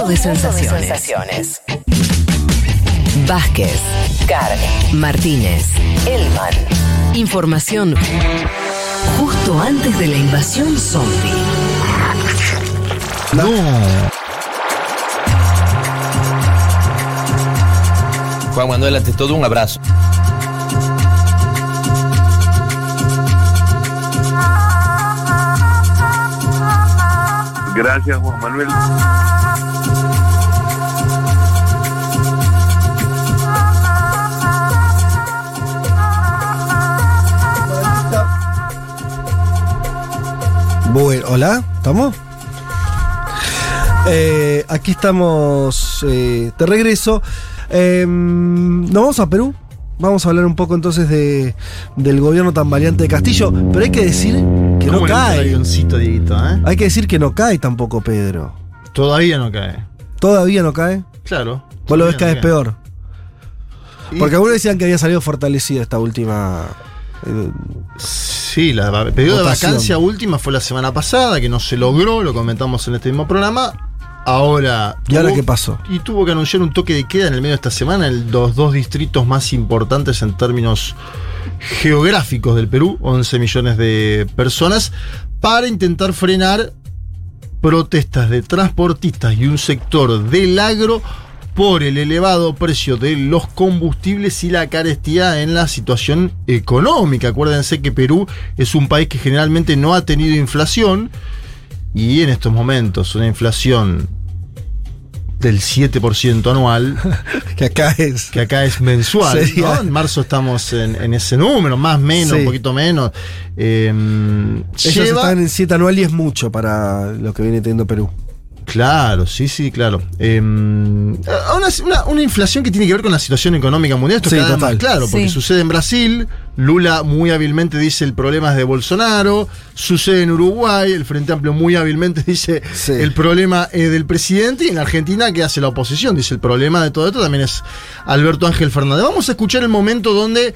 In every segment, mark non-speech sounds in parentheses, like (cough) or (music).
Mundo de sensaciones. Vázquez, Carg, Martínez, Elman. Información justo antes de la invasión zombie. No. Juan Manuel, ante todo, un abrazo. Gracias, Juan Manuel. Bueno, hola, ¿estamos? Eh, aquí estamos eh, de regreso. Eh, ¿Nos vamos a Perú? Vamos a hablar un poco entonces de, del gobierno tan variante de Castillo, pero hay que decir que no ¿Cómo le gusta el cae. avioncito, Dieguito, eh? Hay que decir que no cae tampoco, Pedro. Todavía no cae. Todavía no cae. Claro. Vos lo ves cada no vez peor. Porque algunos decían que había salido fortalecida esta última. Sí, la el periodo de vacancia última fue la semana pasada, que no se logró, lo comentamos en este mismo programa. Ahora. ¿Y ahora qué pasó? Y tuvo que anunciar un toque de queda en el medio de esta semana en los dos distritos más importantes en términos geográficos del Perú, 11 millones de personas, para intentar frenar protestas de transportistas y un sector del agro por el elevado precio de los combustibles y la carestía en la situación económica. Acuérdense que Perú es un país que generalmente no ha tenido inflación y en estos momentos una inflación del 7% anual, (laughs) que acá es. que acá es mensual. Sería- ¿no? En marzo estamos en, en ese número, más menos, Sí. un poquito menos. Eh, Ellos lleva- están en 7 anual y es mucho para lo que viene teniendo Perú. Claro, sí, sí, claro. Eh, una, una- una inflación que tiene que ver con la situación económica mundial, esto Sí, cada vez total. más claro, porque Sí. sucede en Brasil, Lula muy hábilmente dice el problema es de Bolsonaro, sucede en Uruguay, el Frente Amplio muy hábilmente (laughs) dice Sí. el problema es del presidente, y en Argentina, que hace la oposición? Dice el problema de todo esto también es Alberto Ángel Fernández. Vamos a escuchar el momento donde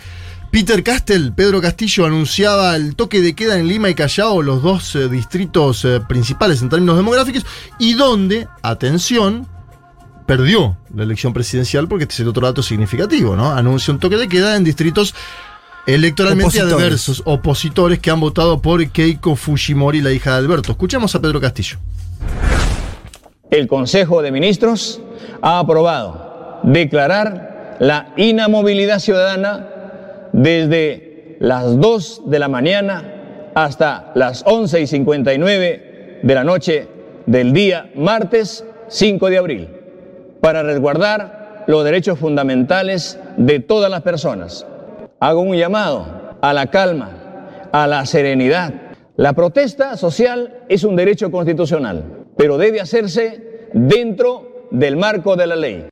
Peter Castel, Pedro Castillo, anunciaba el toque de queda en Lima y Callao, los dos eh, distritos eh, principales en términos demográficos, y donde, atención, perdió la elección presidencial, porque este es el otro dato significativo, ¿no? Anuncia un toque de queda en distritos electoralmente Opositores. adversos, opositores que han votado por Keiko Fujimori, la hija de Alberto. Escuchemos a Pedro Castillo. el Consejo de Ministros ha aprobado declarar la inamovilidad ciudadana desde las 2 de la mañana hasta las 11 y 59 de la noche del día martes 5 de abril para resguardar los derechos fundamentales de todas las personas. Hago un llamado a la calma, a la serenidad. La protesta social es un derecho constitucional, pero debe hacerse dentro del marco de la ley.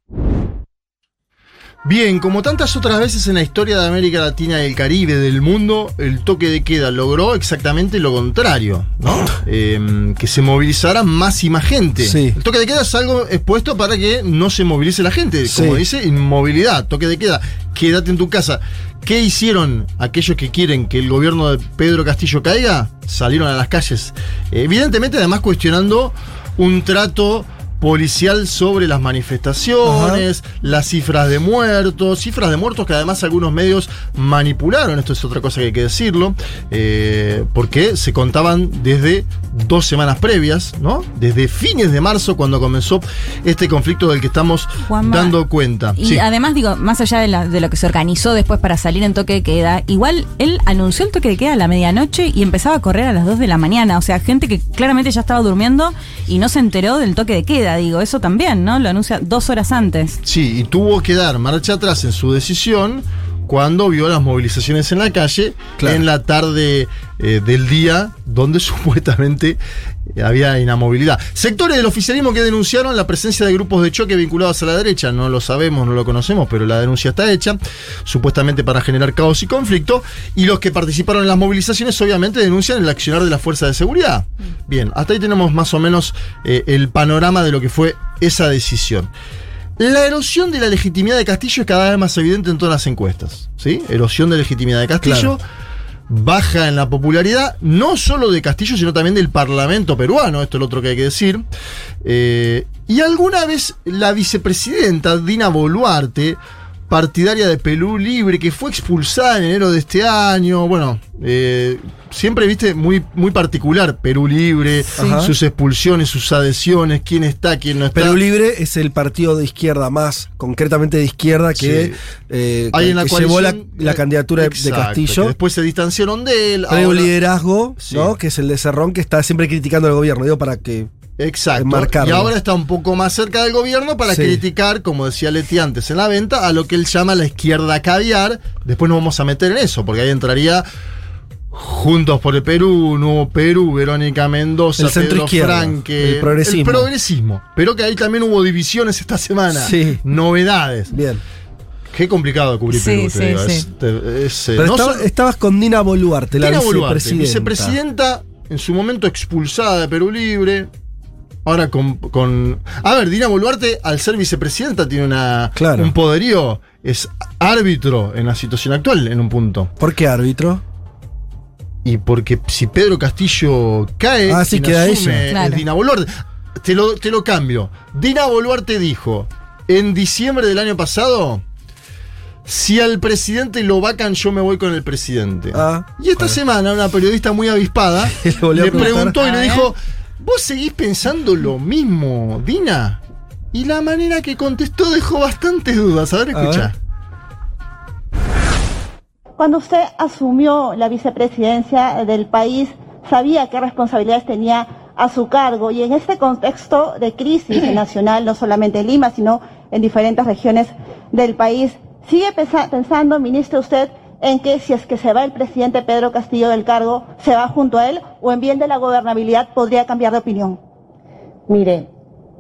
Bien, como tantas otras veces en la historia de América Latina y el Caribe, del mundo, el toque de queda logró exactamente lo contrario, ¿no? Eh, que se movilizara más y más gente. Sí. El toque de queda es algo expuesto para que no se movilice la gente. Como Sí. dice, inmovilidad, toque de queda, quédate en tu casa. ¿Qué hicieron aquellos que quieren que el gobierno de Pedro Castillo caiga? Salieron a las calles. Evidentemente, además, cuestionando un trato policial sobre las manifestaciones, las cifras de muertos, cifras de muertos que además algunos medios manipularon, esto es otra cosa que hay que decirlo, eh, porque se contaban desde dos semanas previas, ¿no? Desde fines de marzo cuando comenzó este conflicto del que estamos Juanma, dando cuenta. Y Sí. además, digo, más allá de, la- de lo que se organizó después para salir en toque de queda, igual él anunció el toque de queda a la medianoche y empezaba a correr a las 2 de la mañana. O sea, gente que claramente ya estaba durmiendo y no se enteró del toque de queda. Digo, eso también, ¿no? Lo anuncia dos horas antes. Sí, y tuvo que dar marcha atrás en su decisión cuando vio las movilizaciones en la calle Claro. en la tarde eh, del día donde (laughs) supuestamente eh, había inamovilidad. Sectores del oficialismo que denunciaron la presencia de grupos de choque vinculados a la derecha, no lo sabemos, no lo conocemos, pero la denuncia está hecha, supuestamente para generar caos y conflicto, y los que participaron en las movilizaciones obviamente denuncian el accionar de las fuerzas de seguridad. Bien, hasta ahí tenemos más o menos eh, el panorama de lo que fue esa decisión. La erosión de la legitimidad de Castillo es cada vez más evidente en todas las encuestas. ¿sí? Erosión de legitimidad de Castillo. baja en la popularidad, no solo de Castillo, sino también del Parlamento peruano, esto es lo otro que hay que decir. Eh, y alguna vez la vicepresidenta Dina Boluarte, partidaria de Perú Libre, que fue expulsada en enero de este año, bueno, eh, siempre, viste, muy, muy particular Perú Libre, sus expulsiones, sus adhesiones, quién está, quién no está. Perú Libre es el partido de izquierda más, concretamente de izquierda, que, Sí. eh, Hay en la que llevó la, candidatura de- exacto, de Castillo. que después se distanciaron de él. Hay un liderazgo, Sí. ¿no? Que es el de Cerrón, que está siempre criticando al gobierno. Digo, para que. Exacto. enmarcarlo. Y ahora está un poco más cerca del gobierno para Sí. criticar, como decía Leti antes en la venta, a lo que él llama la izquierda caviar. Después nos vamos a meter en eso, porque ahí entraría Juntos por el Perú, Nuevo Perú, Verónica Mendoza, El centro Pedro Franque. el progresismo. El progresismo. Pero que ahí también hubo divisiones esta semana. Sí. Novedades. Bien. Qué complicado cubrir Sí, Perú, te sí, digo. sí. Es- te- es, eh, Pero no estaba- solo- estabas con Dina Boluarte, la Dina Boluarte, vicepresidenta. vicepresidenta, en su momento expulsada de Perú Libre. Ahora con, con- A ver, Dina Boluarte, al ser vicepresidenta, tiene una, Claro. un poderío. Es árbitro en la situación actual, en un punto. ¿Por qué árbitro? Y porque si Pedro Castillo cae, Ah, sí, queda asume es. Dina Boluarte. Te lo, te lo cambio. Dina Boluarte dijo en diciembre del año pasado. Si al presidente lo vacan, yo me voy con el presidente. Ah, y esta semana una periodista muy avispada (laughs) Le preguntó y le dijo, ¿vos seguís pensando lo mismo, Dina? Y la manera que contestó dejó bastantes dudas. A ver, escucha. Cuando usted asumió la vicepresidencia del país, sabía qué responsabilidades tenía a su cargo y en este contexto de crisis (clears throat) nacional, no solamente en Lima, sino en diferentes regiones del país, ¿sigue pensa- pensando, ministro, usted en que si es que se va el presidente Pedro Castillo del cargo, se va junto a él o en bien de la gobernabilidad podría cambiar de opinión? Mire,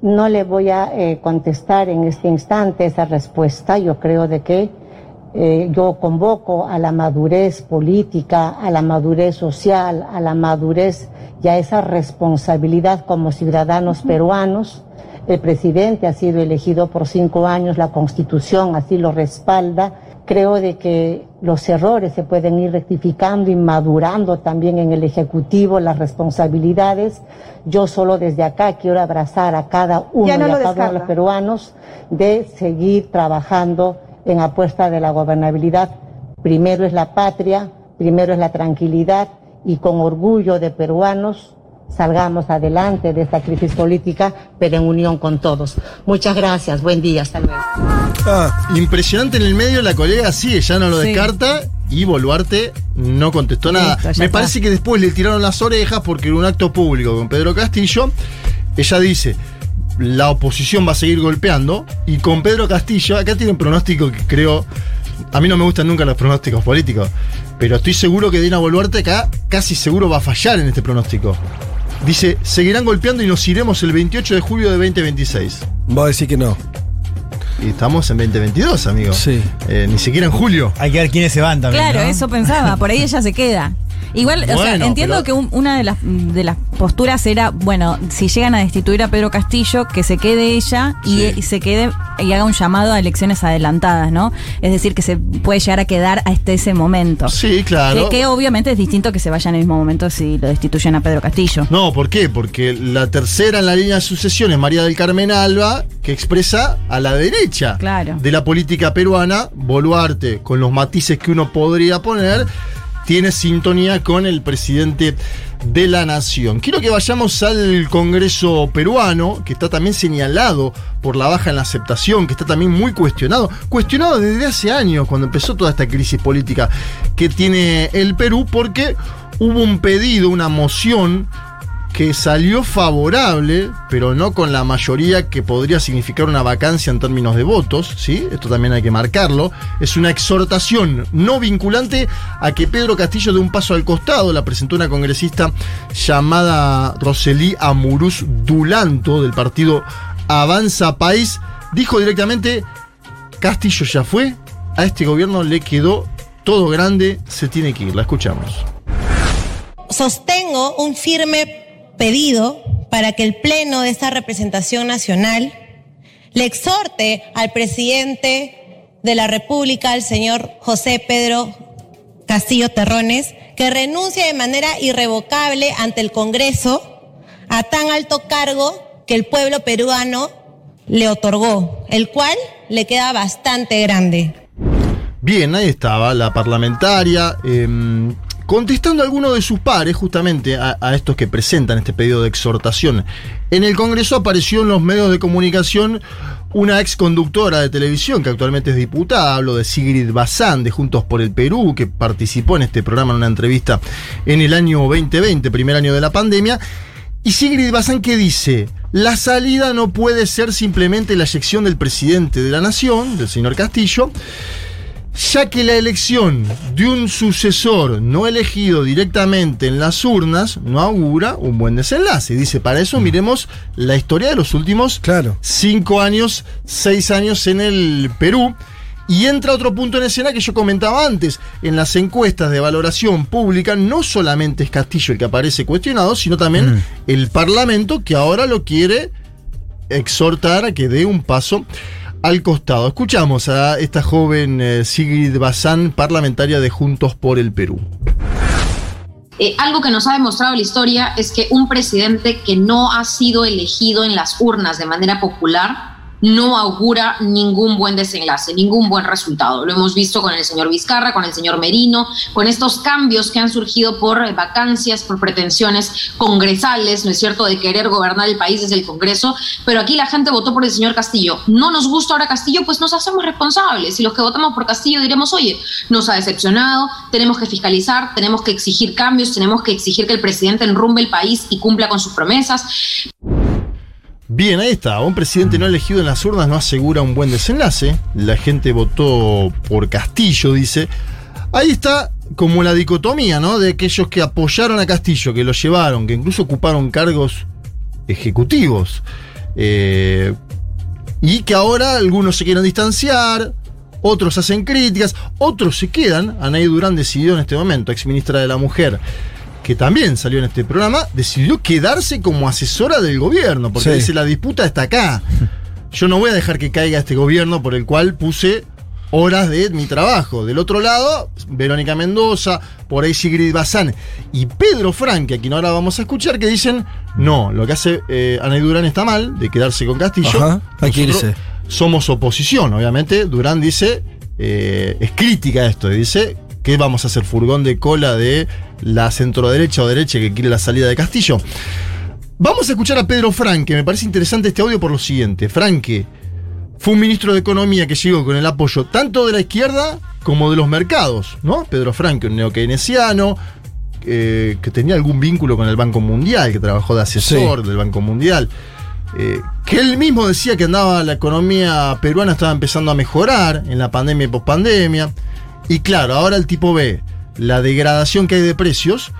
no le voy a eh, contestar en este instante esa respuesta. Yo creo de que eh, yo convoco a la madurez política, a la madurez social, a la madurez y a esa responsabilidad como ciudadanos peruanos. El presidente ha sido elegido por cinco años, la constitución así lo respalda. Creo de que los errores se pueden ir rectificando y madurando también en el Ejecutivo las responsabilidades. Yo solo desde acá quiero abrazar a cada uno no y a cada uno de los peruanos de seguir trabajando en apuesta de la gobernabilidad. Primero es la patria, primero es la tranquilidad y con orgullo de peruanos salgamos adelante de esta crisis política, pero en unión con todos. Muchas gracias, buen día, hasta luego. Ah, Impresionante en el medio, la colega sigue, ya no lo Sí. descarta. Y Boluarte no contestó nada. Listo, Me está. parece que después le tiraron las orejas porque en un acto público con Pedro Castillo, ella dice, la oposición va a seguir golpeando. Y con Pedro Castillo, acá tiene un pronóstico que creo, a mí no me gustan nunca los pronósticos políticos, pero estoy seguro que Dina Boluarte acá casi seguro va a fallar en este pronóstico. Dice, seguirán golpeando y nos iremos el 28 de julio de 2026. vos decís que no. Y estamos en 2022, amigo. Sí. Eh, ni siquiera en julio. Hay que ver quiénes se van también. Claro, ¿no? eso pensaba, por ahí ella se queda. Igual, o sea, entiendo pero- que un- una de las, de las posturas era, bueno, si llegan a destituir a Pedro Castillo, que se quede ella y, Sí. y se quede y haga un llamado a elecciones adelantadas, ¿no? Es decir, que se puede llegar a quedar hasta ese momento. Sí, claro. Que, que obviamente es distinto que se vaya en el mismo momento si lo destituyen a Pedro Castillo. No, ¿por qué? Porque la tercera en la línea de sucesión es María del Carmen Alba, que expresa a la derecha Claro. de la política peruana. Boluarte, con los matices que uno podría poner, tiene sintonía con el presidente de la nación. Quiero que vayamos al Congreso peruano, que está también señalado por la baja en la aceptación, que está también muy cuestionado. Cuestionado desde hace años, cuando empezó toda esta crisis política que tiene el Perú, porque hubo un pedido, una moción que salió favorable, pero no con la mayoría que podría significar una vacancia en términos de votos, ¿sí? Esto también hay que marcarlo. Es una exhortación no vinculante a que Pedro Castillo dé un paso al costado. La presentó una congresista llamada Roselí Amuruz Dulanto del partido Avanza País. Dijo directamente, Castillo ya fue, a este gobierno le quedó todo grande, se tiene que ir. La escuchamos. sostengo un firme pedido para que el Pleno de esta representación nacional le exhorte al presidente de la República, al señor José Pedro Castillo Terrones, que renuncie de manera irrevocable ante el Congreso a tan alto cargo que el pueblo peruano le otorgó, el cual le queda bastante grande. Bien, ahí estaba la parlamentaria. em, contestando a alguno de sus pares, justamente a, estos que presentan este pedido de exhortación. En el Congreso apareció en los medios de comunicación una ex conductora de televisión que actualmente es diputada. Hablo de Sigrid Bazán de Juntos por el Perú, que participó en este programa en una entrevista en el año 2020, primer año de la pandemia. Y Sigrid Bazán que dice, la salida no puede ser simplemente la eyección del presidente de la nación, del señor Castillo, ya que la elección de un sucesor no elegido directamente en las urnas no augura un buen desenlace. Dice, para eso miremos la historia de los últimos Claro. cinco años, seis años en el Perú. Y entra otro punto en escena que yo comentaba antes. En las encuestas de valoración pública, no solamente es Castillo el que aparece cuestionado, sino también el Parlamento que ahora lo quiere exhortar a que dé un paso al costado. Escuchamos a esta joven eh, Sigrid Bazán, parlamentaria de Juntos por el Perú. Eh, algo que nos ha demostrado la historia es que un presidente que no ha sido elegido en las urnas de manera popular no augura ningún buen desenlace, ningún buen resultado. Lo hemos visto con el señor Vizcarra, con el señor Merino, con estos cambios que han surgido por eh, vacancias, por pretensiones congresales, ¿no es cierto?, de querer gobernar el país desde el Congreso, pero aquí la gente votó por el señor Castillo. No nos gusta ahora Castillo, pues nos hacemos responsables. Y los que votamos por Castillo diremos, oye, nos ha decepcionado, tenemos que fiscalizar, tenemos que exigir cambios, tenemos que exigir que el presidente enrumbe el país y cumpla con sus promesas. Bien, ahí está. Un presidente no elegido en las urnas no asegura un buen desenlace. La gente votó por Castillo, dice. Ahí está como la dicotomía, ¿no? De aquellos que apoyaron a Castillo, que lo llevaron, que incluso ocuparon cargos ejecutivos. Eh, y que ahora algunos se quieren distanciar, otros hacen críticas, otros se quedan. Anaí Durán decidió en este momento, ex ministra de la Mujer, que también salió en este programa, decidió quedarse como asesora del gobierno, porque Sí. dice la disputa está acá. Yo no voy a dejar que caiga este gobierno por el cual puse horas de mi trabajo. Del otro lado, Verónica Mendoza, por ahí Sigrid Bazán y Pedro Franque, a quien ahora vamos a escuchar, que dicen, no, lo que hace eh, Anaí Durán está mal, de quedarse con Castillo. Ajá, Nosotros irse. Somos oposición, obviamente. Durán dice, eh, es crítica esto, y dice que vamos a hacer furgón de cola de la centroderecha o derecha que quiere la salida de Castillo. Vamos a escuchar a Pedro Franque, me parece interesante este audio por lo siguiente. Franque fue un ministro de Economía que llegó con el apoyo tanto de la izquierda como de los mercados, ¿no? Pedro Franque, un neokeynesiano, eh, que tenía algún vínculo con el Banco Mundial, que trabajó de asesor del Banco Mundial. eh, que él mismo decía que andaba la economía peruana estaba empezando a mejorar en la pandemia y pospandemia. Y claro, ahora el tipo ve la degradación que hay de precios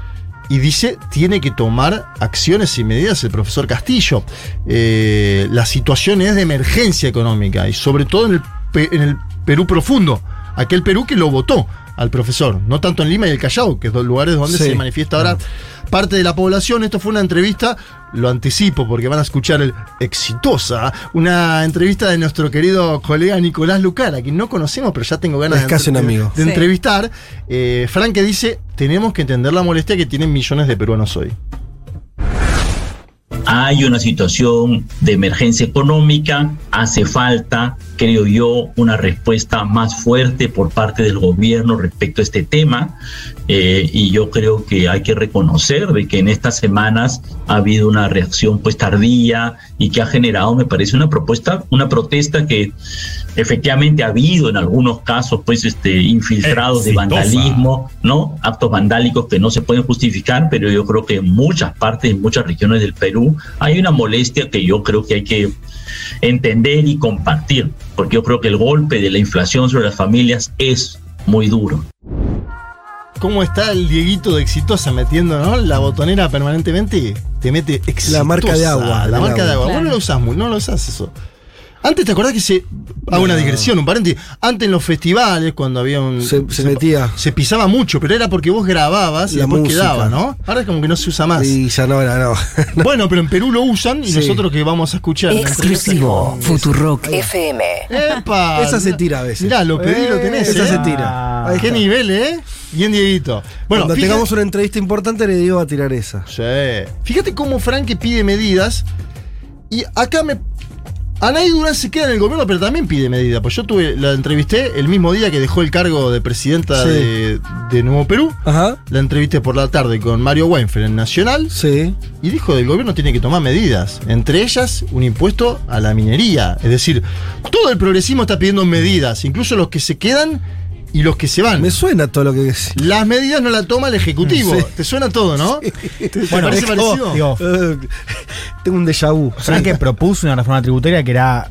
y dice tiene que tomar acciones y medidas el profesor Castillo. Eh, la situación es de emergencia económica y sobre todo en el, en el Perú profundo, aquel Perú que lo votó al profesor, no tanto en Lima y el Callao, que es dos lugares donde Sí. se manifiesta ahora parte de la población. Esto fue una entrevista, lo anticipo porque van a escuchar el exitosa, una entrevista de nuestro querido colega Nicolás Lucara, a quien no conocemos, pero ya tengo ganas Es de, casi un de- amigo. de Sí. entrevistar. Eh, Frank que dice, tenemos que entender la molestia que tienen millones de peruanos hoy. Hay una situación de emergencia económica, hace falta, creo yo, una respuesta más fuerte por parte del gobierno respecto a este tema eh, y yo creo que hay que reconocer de que en estas semanas ha habido una reacción pues tardía y que ha generado, me parece, una propuesta, una protesta que efectivamente ha habido en algunos casos pues este infiltrados de vandalismo ¿no? Actos vandálicos que no se pueden justificar, pero yo creo que en muchas partes, en muchas regiones del Perú, hay una molestia que yo creo que hay que entender y compartir, porque yo creo que el golpe de la inflación sobre las familias es muy duro. ¿Cómo está el Dieguito de Exitosa metiendo ¿no? la botonera permanentemente? Te mete Exitosa. La marca de agua, La marca de agua. agua. Vos Claro. no lo usás muy, no lo usás eso. Antes, ¿te acordás que se. Hago una digresión, un paréntesis. Antes en los festivales, cuando había un. Se- se metía. Se pisaba mucho, pero era porque vos grababas y La después música. quedaba, ¿no? Ahora es como que no se usa más. Y ya no era, no. (laughs) Bueno, pero en Perú lo usan y Sí. nosotros que vamos a escuchar. Exclusivo. Futurock FM. ¡Epa! Esa se tira a veces. Mirá, lo pedí, lo tenés. Esa ¿eh? se tira. Ahí ¿Qué está. nivel, eh? Bien, Dieguito. Bueno, Cuando fíjate- tengamos una entrevista importante, le digo a tirar esa. Sí. Fíjate cómo Franque pide medidas. Y acá me. Anaí Durán se queda en el gobierno, pero también pide medidas. Pues yo tuve, la entrevisté el mismo día que dejó el cargo de presidenta Sí. de, de Nuevo Perú. Ajá. La entrevisté por la tarde con Mario Weinfeld en Nacional. Sí. Y dijo que el gobierno tiene que tomar medidas. Entre ellas, un impuesto a la minería. Es decir, todo el progresismo está pidiendo medidas, incluso los que se quedan y los que se van. Me suena todo lo que decís. Las medidas no las toma el Ejecutivo. (laughs) Sí. Te suena todo, ¿no? ¿Te, te Bueno, parece parecido? digo, (laughs) tengo un déjà vu. Franke propuso una reforma tributaria que era,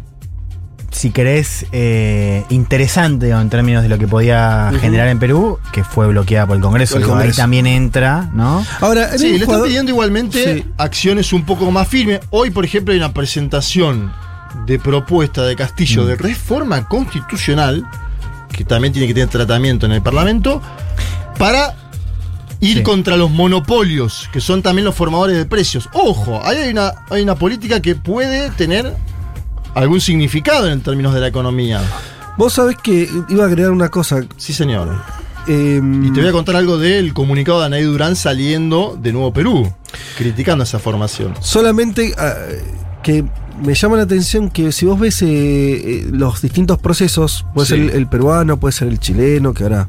si querés, eh, interesante digo, en términos de lo que podía generar en Perú, que fue bloqueada por el Congreso. El Digo, Ahí Congreso. también entra, ¿no? Ahora, Sí, le están pidiendo igualmente Sí. acciones un poco más firmes. Hoy, por ejemplo, hay una presentación de propuesta de Castillo Mm. de reforma constitucional, que también tiene que tener tratamiento en el Parlamento, para ir Sí. contra los monopolios, que son también los formadores de precios. Ojo, ahí hay una, hay una política que puede tener algún significado en términos de la economía. Vos sabés que iba a agregar una cosa. Sí, señor. eh, Y te voy a contar algo del comunicado de Anaí Durán saliendo de Nuevo Perú, criticando esa formación. Solamente ah, que me llama la atención que si vos ves eh, eh, los distintos procesos, puede Sí. ser el, el peruano, puede ser el chileno, que ahora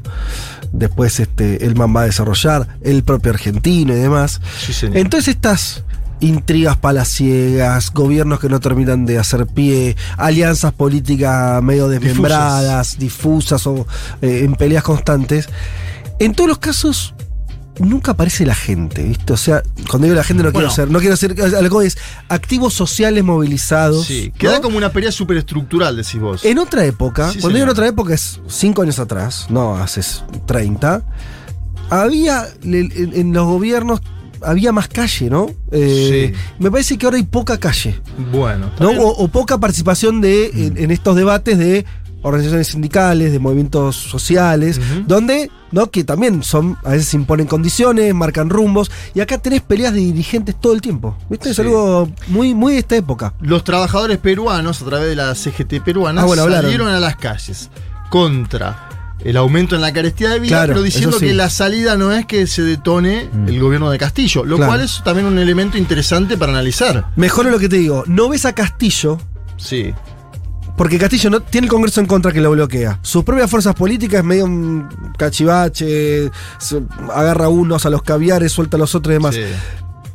después este, el man va a desarrollar, el propio argentino y demás. Sí, señor. Entonces estas intrigas palaciegas, gobiernos que no terminan de hacer pie, alianzas políticas medio desmembradas, difusas, o eh, en peleas constantes, en todos los casos nunca aparece la gente, ¿viste? O sea, cuando digo la gente no Bueno. quiero ser, no quiero ser algo es activos sociales movilizados. Sí, ¿no? queda como una pelea superestructural, decís vos. En otra época, Sí, cuando digo en otra época es cinco años atrás, no hace 30, había en, los gobiernos había más calle, ¿no? Eh, Me parece que ahora hay poca calle, Bueno, ¿no? O, o poca participación de en, en estos debates de organizaciones sindicales, de movimientos sociales, donde, ¿no? Que también son, a veces imponen condiciones, marcan rumbos, y acá tenés peleas de dirigentes todo el tiempo. ¿Viste? Es algo muy, muy de esta época. Los trabajadores peruanos, a través de la CGT peruana, Ah, bueno, salieron a las calles contra el aumento en la carestía de vida, Claro, pero diciendo sí. que la salida no es que se detone Mm. el gobierno de Castillo, lo Claro. cual es también un elemento interesante para analizar. Mejor lo que te digo, no ves a Castillo Sí. Porque Castillo no tiene el Congreso en contra que lo bloquea. Sus propias fuerzas políticas, medio un cachivache, agarra unos a los caviares, suelta a los otros y demás. sí.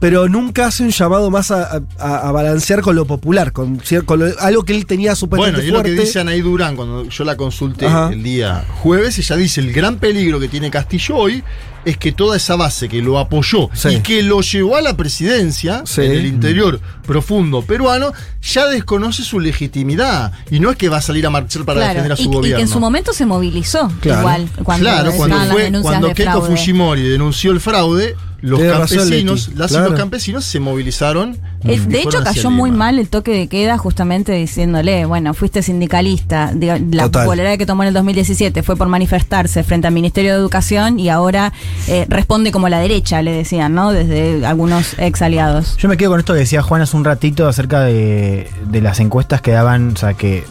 Pero nunca hace un llamado más a, a- a balancear con lo popular, con, con lo- algo que él tenía Bueno, supuestamente y es lo que fuerte. dice Anaí Durán cuando yo la consulté Ajá. el día jueves. Ella dice: el gran peligro que tiene Castillo hoy es que toda esa base que lo apoyó Sí. y que lo llevó a la presidencia Sí. en el interior profundo peruano ya desconoce su legitimidad. Y no es que va a salir a marchar para Claro, defender a su y, y gobierno. que en su momento se movilizó Claro. igual cuando claro, cuando, fue, cuando Keiko fraude. Fujimori denunció el fraude, los Tiene campesinos, las y claro. los campesinos se movilizaron. De hecho, cayó muy mal el toque de queda justamente diciéndole, bueno, fuiste sindicalista, la Total. popularidad que tomó en el 2017 fue por manifestarse frente al Ministerio de Educación y ahora eh, responde como la derecha, le decían, ¿no? Desde algunos ex aliados. Yo me quedo con esto que decía Juan hace un ratito acerca de, de las encuestas que daban, o sea, que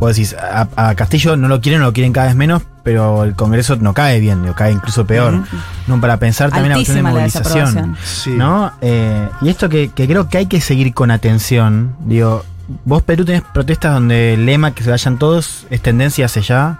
vos decís, a, a Castillo no lo quieren, no lo quieren cada vez menos, pero el Congreso no cae bien, digo, cae incluso peor. No, para pensar también la cuestión de Altísima la movilización. Sí. ¿No? Eh, y esto que, que creo que hay que seguir con atención, digo, vos Perú tenés protestas donde el lema que se vayan todos es tendencia hace ya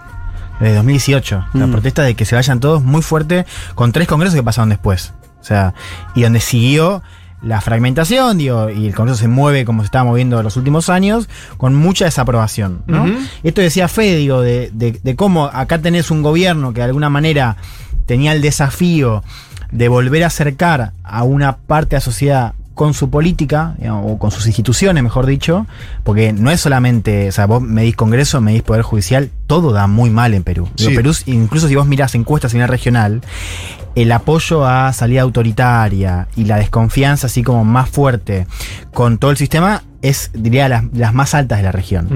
desde 2018. La Mm. protesta de que se vayan todos muy fuerte con tres congresos que pasaron después. O sea, y donde siguió la fragmentación, digo, y el Congreso se mueve como se estaba moviendo en los últimos años, con mucha desaprobación. ¿no? Esto decía Fede, digo, de, de- de cómo acá tenés un gobierno que de alguna manera tenía el desafío de volver a acercar a una parte de la sociedad con su política, o con sus instituciones, mejor dicho, porque no es solamente, o sea, vos medís Congreso, medís Poder Judicial, todo da muy mal en Perú. Sí. Perú, incluso si vos mirás encuestas a nivel regional, el apoyo a salida autoritaria y la desconfianza así como más fuerte con todo el sistema es, diría, las, las más altas de la región.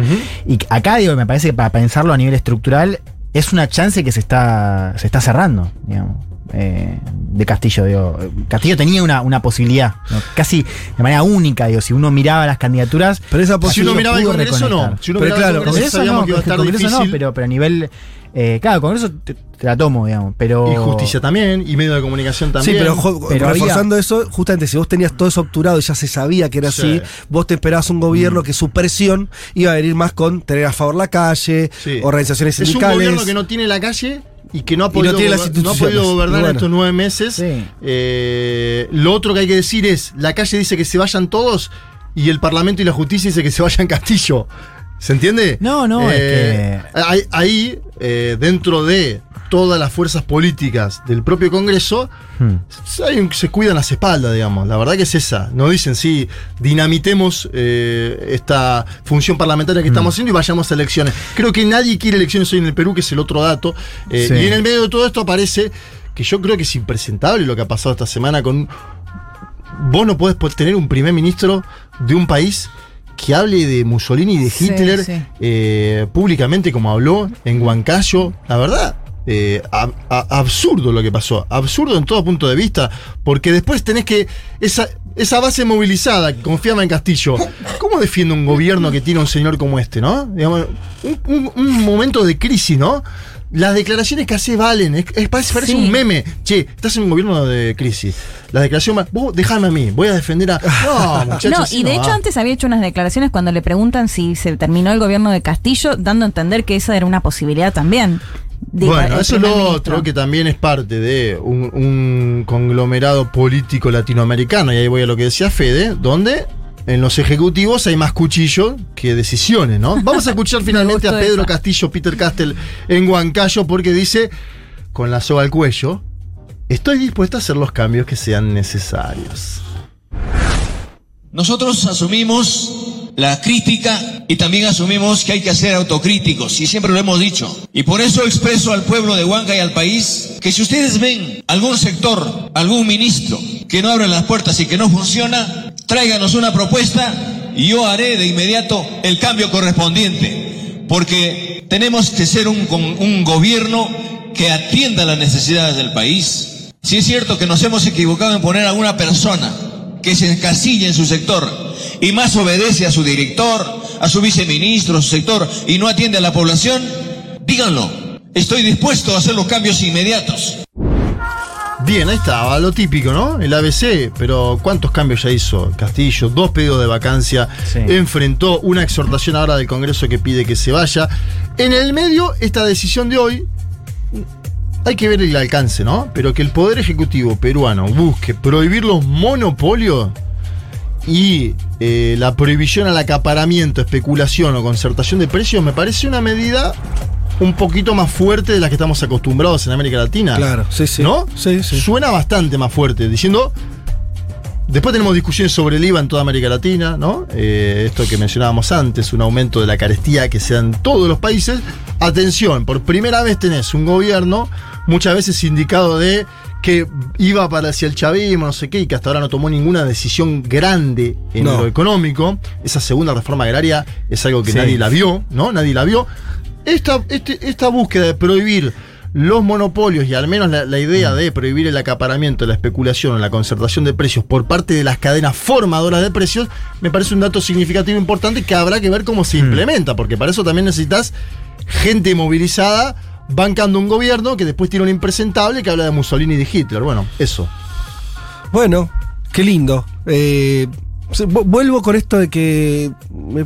Y acá, digo, me parece que para pensarlo a nivel estructural, es una chance que se está, se está cerrando, digamos. eh, de Castillo, digo. Castillo tenía una, una posibilidad, ¿no? casi de manera única, digo, si uno miraba las candidaturas. Pero esa Si uno posibilidad miraba el Congreso, no. reconectar. Si uno Pero miraba el claro, Congreso, no, que iba a porque estar Congreso difícil. no, pero, pero a nivel. Eh, claro, Congreso te, te la tomo, digamos. Pero. Y justicia también, y medio de comunicación Sí, también. pero, jo- Pero reforzando eso, justamente si vos tenías todo eso obturado y ya se sabía que era Sí. así, vos te esperabas un gobierno que su presión iba a venir más con tener a favor la calle, Sí. organizaciones Es un sindicales. gobierno que no tiene la calle y que no ha no podido, tiene las gober- no ha instituciones. podido gobernar bueno. estos nueve meses. Sí. Eh, lo otro que hay que decir es, la calle dice que se vayan todos y el Parlamento y la justicia dice que se vayan Castillo. ¿Se entiende? No, no, Eh, Ahí, ahí, eh, dentro de todas las fuerzas políticas del propio Congreso, Hmm. hay un- se cuidan las espaldas, digamos. La verdad que es esa. No dicen, sí, dinamitemos eh, esta función parlamentaria que Hmm. estamos haciendo y vayamos a elecciones. Creo que nadie quiere elecciones hoy en el Perú, que es el otro dato. Eh, Sí. Y en el medio de todo esto aparece que yo creo que es impresentable lo que ha pasado esta semana con... Vos no podés po- tener un primer ministro de un país que hable de Mussolini y de Sí, Hitler sí. eh, públicamente como habló en Huancayo. La verdad, eh, ab- a- absurdo lo que pasó. Absurdo en todo punto de vista. Porque después tenés que. Esa, esa base movilizada que confiaba en Castillo. ¿Cómo defiende un gobierno que tiene un señor como este, no? Digamos, un, un- un momento de crisis, ¿no? Las declaraciones que hace valen, es, es- parece, parece Sí. un meme. Che, estás en un gobierno de crisis. La declaración vos déjame a mí, voy a defender a. (laughs) No, muchachos. No, y de no hecho antes había hecho unas declaraciones cuando le preguntan si se terminó el gobierno de Castillo, dando a entender que esa era una posibilidad también. Digo, Bueno, eso es lo otro, que también es parte de un, un conglomerado político latinoamericano, y ahí voy a lo que decía Fede, donde en los ejecutivos hay más cuchillo que decisiones, ¿no? Vamos a escuchar (laughs) finalmente a Pedro esa. Castillo, Peter Castel, en Huancayo, porque dice, con la soga al cuello, estoy dispuesto a hacer los cambios que sean necesarios. Nosotros asumimos la crítica y también asumimos que hay que ser autocríticos y siempre lo hemos dicho. Y por eso expreso al pueblo de Huanca y al país que si ustedes ven algún sector, algún ministro que no abre las puertas y que no funciona, tráiganos una propuesta y yo haré de inmediato el cambio correspondiente. Porque tenemos que ser un, gobierno que atienda las necesidades del país. Si es cierto que nos hemos equivocado en poner a una persona que se encasilla en su sector y más obedece a su director, a su viceministro, a su sector y no atiende a la población, díganlo. Estoy dispuesto a hacer los cambios inmediatos. Bien, ahí estaba, lo típico, ¿no? El ABC, pero ¿cuántos cambios ya hizo Castillo? Dos pedidos de vacancia, Sí. enfrentó una exhortación ahora del Congreso que pide que se vaya. En el medio, esta decisión de hoy, hay que ver el alcance, ¿no? Pero que el Poder Ejecutivo peruano busque prohibir los monopolios y eh, la prohibición al acaparamiento, especulación o concertación de precios me parece una medida un poquito más fuerte de la que estamos acostumbrados en América Latina. Claro, sí, sí. ¿No? Sí, sí. Suena bastante más fuerte, diciendo. Después tenemos discusiones sobre el IVA en toda América Latina, ¿no? Eh, esto que mencionábamos antes, un aumento de la carestía que se da en todos los países. Atención, por primera vez tenés un gobierno, muchas veces indicado de que iba para hacia el chavismo, no sé qué, y que hasta ahora no tomó ninguna decisión grande en No. lo económico. Esa segunda reforma agraria es algo que Sí. nadie la vio, ¿no? Nadie la vio. Esta, este- esta búsqueda de prohibir los monopolios y al menos la, la idea de prohibir el acaparamiento, la especulación o la concertación de precios por parte de las cadenas formadoras de precios, me parece un dato significativo importante que habrá que ver cómo se implementa, porque para eso también necesitas gente movilizada bancando un gobierno que después tiene un impresentable que habla de Mussolini y de Hitler. Bueno, eso. Bueno, qué lindo. Eh, vuelvo con esto de que me-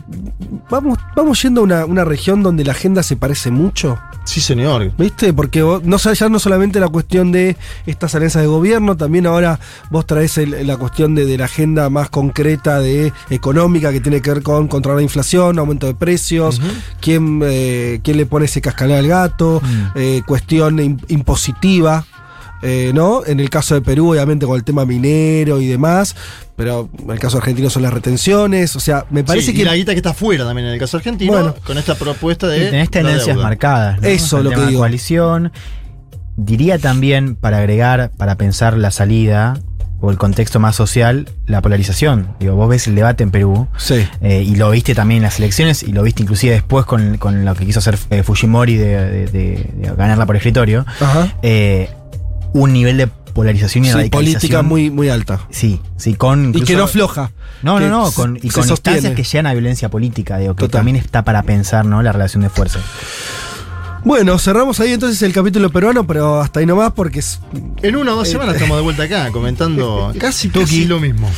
vamos, vamos yendo a una, una región donde la agenda se parece mucho. Sí, señor. ¿Viste? Porque vos- no, ya no solamente la cuestión de estas alianzas de gobierno, también ahora vos traes el- la cuestión de, de la agenda más concreta de económica que tiene que ver con controlar la inflación, aumento de precios, quién, eh, quién le pone ese cascabel al gato, eh, cuestión im- impositiva. Eh, ¿no? En el caso de Perú, obviamente, con el tema minero y demás, pero en el caso argentino son las retenciones, o sea, me parece Sí, que... y la guita que está fuera también en el caso argentino, Bueno. con esta propuesta de. Y tenés la tendencias marcadas. ¿no? Eso, El lo que tema digo. coalición. Diría también, para agregar, para pensar la salida, o el contexto más social, la polarización. Digo, vos ves el debate en Perú Sí. eh, y lo viste también en las elecciones y lo viste inclusive después con, con lo que quiso hacer eh, Fujimori de, de- de- de ganarla por escritorio. Ajá. Eh, un nivel de polarización y Sí, radicalización. política muy, muy alta. Sí, sí, con. Y que no afloja. No, no, no, se- con, y con instancias que llegan a violencia política, digo, que Total. también está para pensar, ¿no? La relación de fuerzas. Bueno, cerramos ahí entonces el capítulo peruano, pero hasta ahí nomás porque es En una o dos semanas estamos de vuelta acá comentando (laughs) casi, casi lo mismo.